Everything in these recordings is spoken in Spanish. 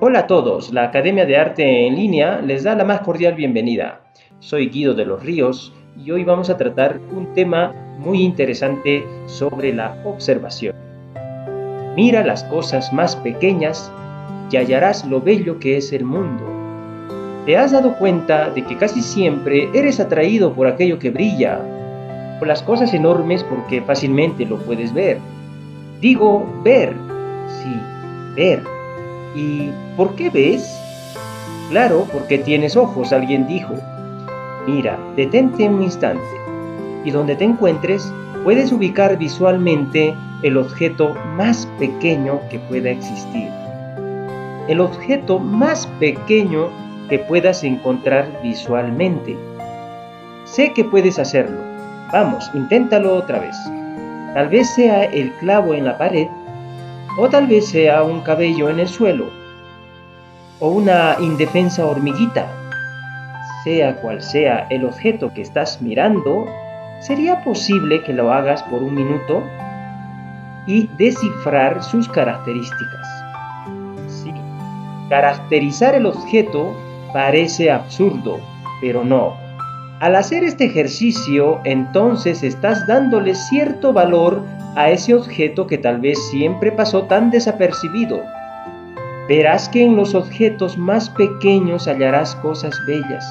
Hola a todos, la Academia de Arte en línea les da la más cordial bienvenida. Soy Guido de los Ríos y hoy vamos a tratar un tema muy interesante sobre la observación. Mira las cosas más pequeñas y hallarás lo bello que es el mundo. ¿Te has dado cuenta de que casi siempre eres atraído por aquello que brilla, por las cosas enormes porque fácilmente lo puedes ver? Digo ver, sí, ver. ¿Y por qué ves? Claro, porque tienes ojos, alguien dijo. Mira, detente un instante y donde te encuentres puedes ubicar visualmente el objeto más pequeño que pueda existir. El objeto más pequeño que puedas encontrar visualmente. Sé que puedes hacerlo. Vamos, inténtalo otra vez. Tal vez sea el clavo en la pared o tal vez sea un cabello en el suelo, o una indefensa hormiguita. Sea cual sea el objeto que estás mirando, sería posible que lo hagas por un minuto y descifrar sus características. Sí, caracterizar el objeto parece absurdo, pero no. Al hacer este ejercicio, entonces estás dándole cierto valor a ese objeto que tal vez siempre pasó tan desapercibido. Verás que en los objetos más pequeños hallarás cosas bellas.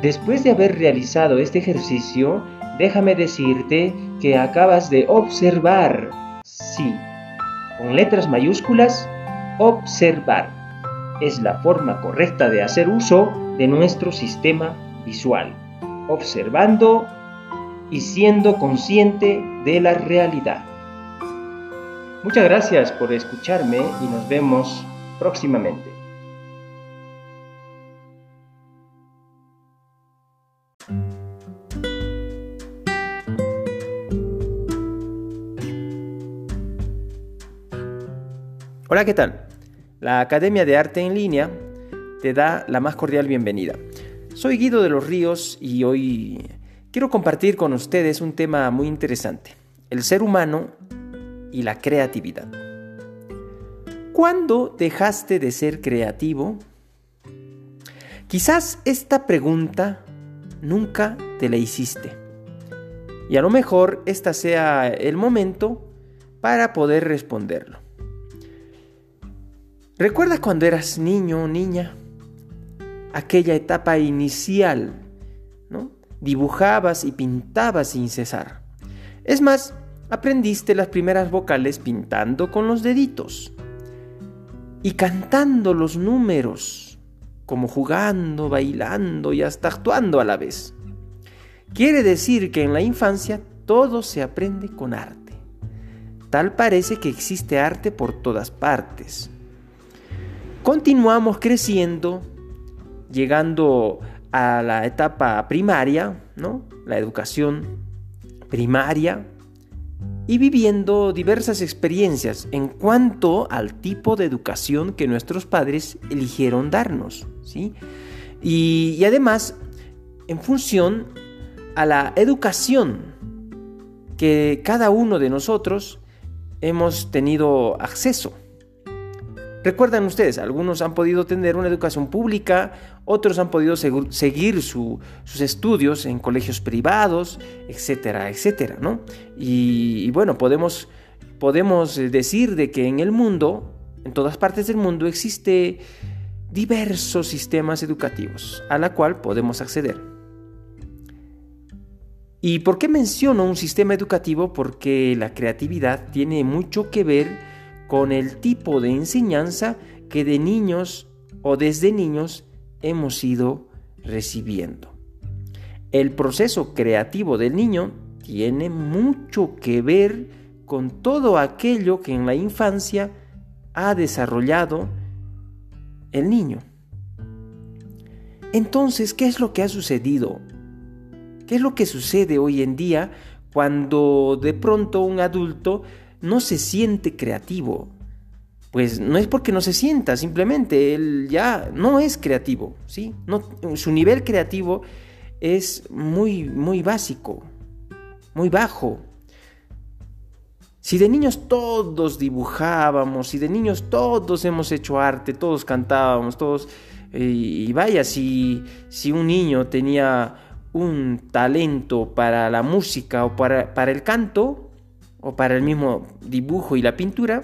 Después de haber realizado este ejercicio, déjame decirte que acabas de observar, sí, con letras mayúsculas, observar. Es la forma correcta de hacer uso de nuestro sistema visual, observando y siendo consciente de la realidad. Muchas gracias por escucharme y nos vemos próximamente. Hola, ¿qué tal? La Academia de Arte en Línea te da la más cordial bienvenida. Soy Guido de los Ríos y hoy quiero compartir con ustedes un tema muy interesante, el ser humano y la creatividad. ¿Cuándo dejaste de ser creativo? Quizás esta pregunta nunca te la hiciste. Y a lo mejor este sea el momento para poder responderlo. ¿Recuerdas cuando eras niño o niña? Aquella etapa inicial, ¿no? Dibujabas y pintabas sin cesar. Es más, aprendiste las primeras vocales pintando con los deditos y cantando los números, como jugando, bailando y hasta actuando a la vez. Quiere decir que en la infancia todo se aprende con arte. Tal parece que existe arte por todas partes. Continuamos creciendo, llegando a la etapa primaria, ¿no? La educación primaria y viviendo diversas experiencias en cuanto al tipo de educación que nuestros padres eligieron darnos, ¿sí? Y, y además en función a la educación que cada uno de nosotros hemos tenido acceso. Recuerdan ustedes, algunos han podido tener una educación pública, otros han podido seguir sus estudios en colegios privados, etcétera, etcétera, ¿no? Y, bueno, podemos, podemos decir de que en el mundo, en todas partes del mundo, existe diversos sistemas educativos a la cual podemos acceder. ¿Y por qué menciono un sistema educativo? Porque la creatividad tiene mucho que ver con el tipo de enseñanza que de niños o desde niños hemos ido recibiendo. El proceso creativo del niño tiene mucho que ver con todo aquello que en la infancia ha desarrollado el niño. Entonces, ¿qué es lo que ha sucedido? ¿Qué es lo que sucede hoy en día cuando de pronto un adulto no se siente creativo. Pues no es porque no se sienta, simplemente él ya no es creativo, ¿sí? No, su nivel creativo es muy, muy básico, muy bajo. Si de niños todos dibujábamos, si de niños todos hemos hecho arte, todos cantábamos, todos... y vaya, si, si un niño tenía un talento para la música o para, para el canto, o para el mismo dibujo y la pintura,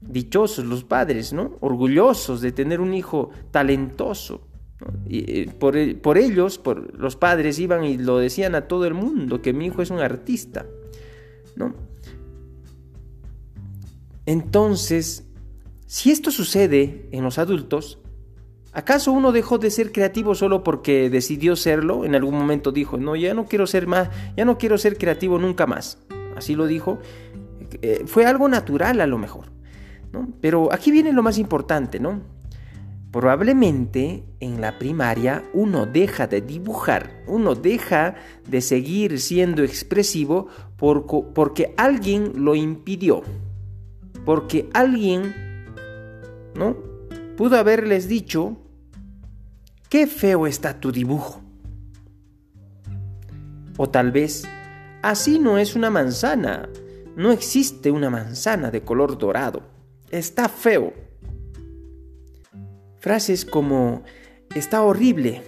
dichosos los padres, ¿no? Orgullosos de tener un hijo talentoso. Y, eh, por, ellos, por los padres iban y lo decían a todo el mundo que mi hijo es un artista, ¿no? Entonces, si esto sucede en los adultos, ¿acaso uno dejó de ser creativo solo porque decidió serlo? En algún momento dijo, no, ya no quiero ser más, ya no quiero ser creativo nunca más. Así lo dijo. Eh, fue algo natural a lo mejor. ¿no? Pero aquí viene lo más importante, ¿no? Probablemente en la primaria uno deja de dibujar, uno deja de seguir siendo expresivo porque alguien lo impidió porque alguien, ¿no? Pudo haberles dicho, qué feo está tu dibujo. O tal vez, así no es una manzana, no existe una manzana de color dorado, está feo. Frases como, está horrible.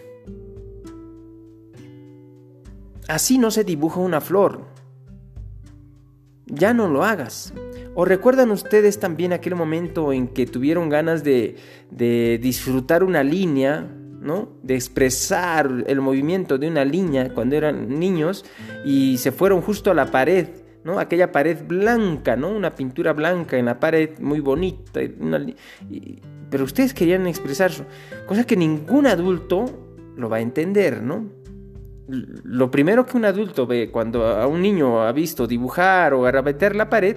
Así no se dibuja una flor. Ya no lo hagas. ¿O recuerdan ustedes también aquel momento en que tuvieron ganas de, disfrutar una línea, ¿no? de expresar el movimiento de una línea cuando eran niños y se fueron justo a la pared? ¿no? Aquella pared blanca, ¿no? Una pintura blanca en la pared muy bonita. pero ustedes querían expresar eso, cosa que ningún adulto lo va a entender, ¿no? Lo primero que un adulto ve cuando a un niño ha visto dibujar o arrabetar la pared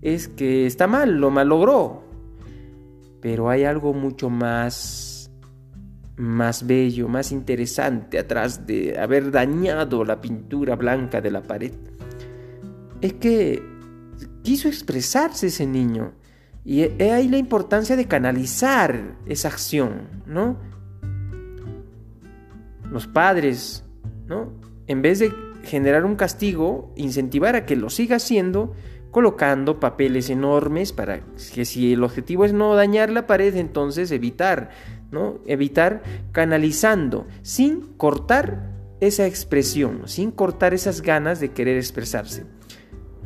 es que está mal, lo malogró. Pero hay algo mucho más más bello, más interesante atrás de haber dañado la pintura blanca de la pared. Es que quiso expresarse ese niño. Y hay ahí la importancia de canalizar esa acción, ¿no? Los padres, ¿no? En vez de generar un castigo, incentivar a que lo siga haciendo, colocando papeles enormes para que si el objetivo es no dañar la pared, entonces evitar, ¿no? Evitar canalizando, sin cortar esa expresión, sin cortar esas ganas de querer expresarse.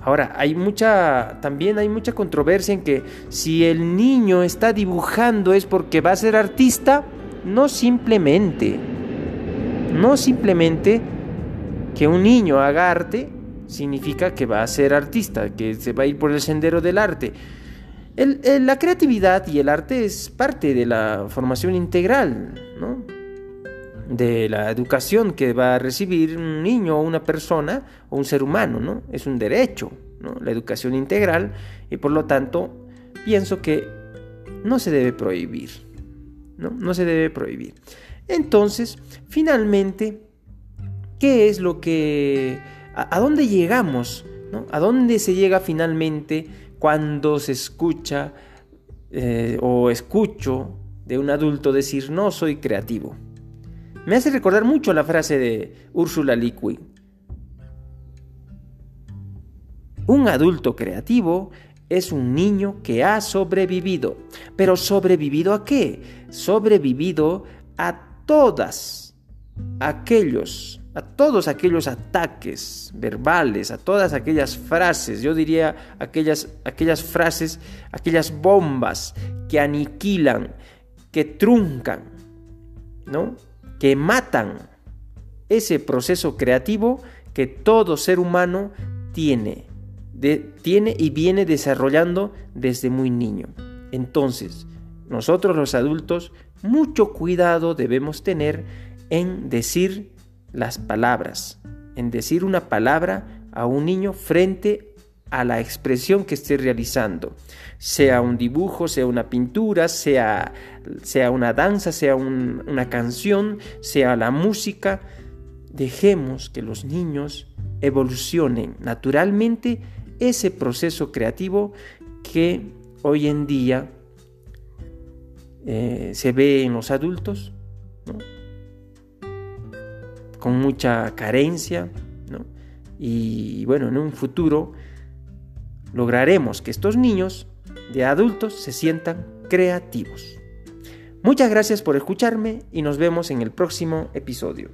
Ahora, hay mucha, también hay mucha controversia en que si el niño está dibujando es porque va a ser artista, no simplemente, no simplemente que un niño haga arte significa que va a ser artista, que se va a ir por el sendero del arte. La creatividad y el arte es parte de la formación integral, ¿no? de la educación que va a recibir un niño o una persona o un ser humano, ¿no? Es un derecho, ¿no? La educación integral y por lo tanto pienso que no se debe prohibir. No se debe prohibir. Entonces, finalmente, ¿qué es lo que ¿A, dónde llegamos? ¿A dónde se llega finalmente cuando se escucha eh, o escucho de un adulto decir no soy creativo? Me hace recordar mucho la frase de Úrsula Liqui. Un adulto creativo es un niño que ha sobrevivido. ¿Pero sobrevivido a qué? Sobrevivido a todas aquellos a todos aquellos ataques verbales, a todas aquellas frases, yo diría aquellas, aquellas frases, aquellas bombas que aniquilan, que truncan, ¿no? que matan ese proceso creativo que todo ser humano tiene, tiene y viene desarrollando desde muy niño. Entonces, nosotros los adultos, mucho cuidado debemos tener en decir las palabras, en decir una palabra a un niño frente a la expresión que esté realizando, sea un dibujo, sea una pintura, sea, sea una danza, sea una canción, sea la música. Dejemos que los niños evolucionen naturalmente ese proceso creativo que hoy en día eh, se ve en los adultos, con mucha carencia, ¿no? Y bueno, en un futuro lograremos que estos niños de adultos se sientan creativos. Muchas gracias por escucharme y nos vemos en el próximo episodio.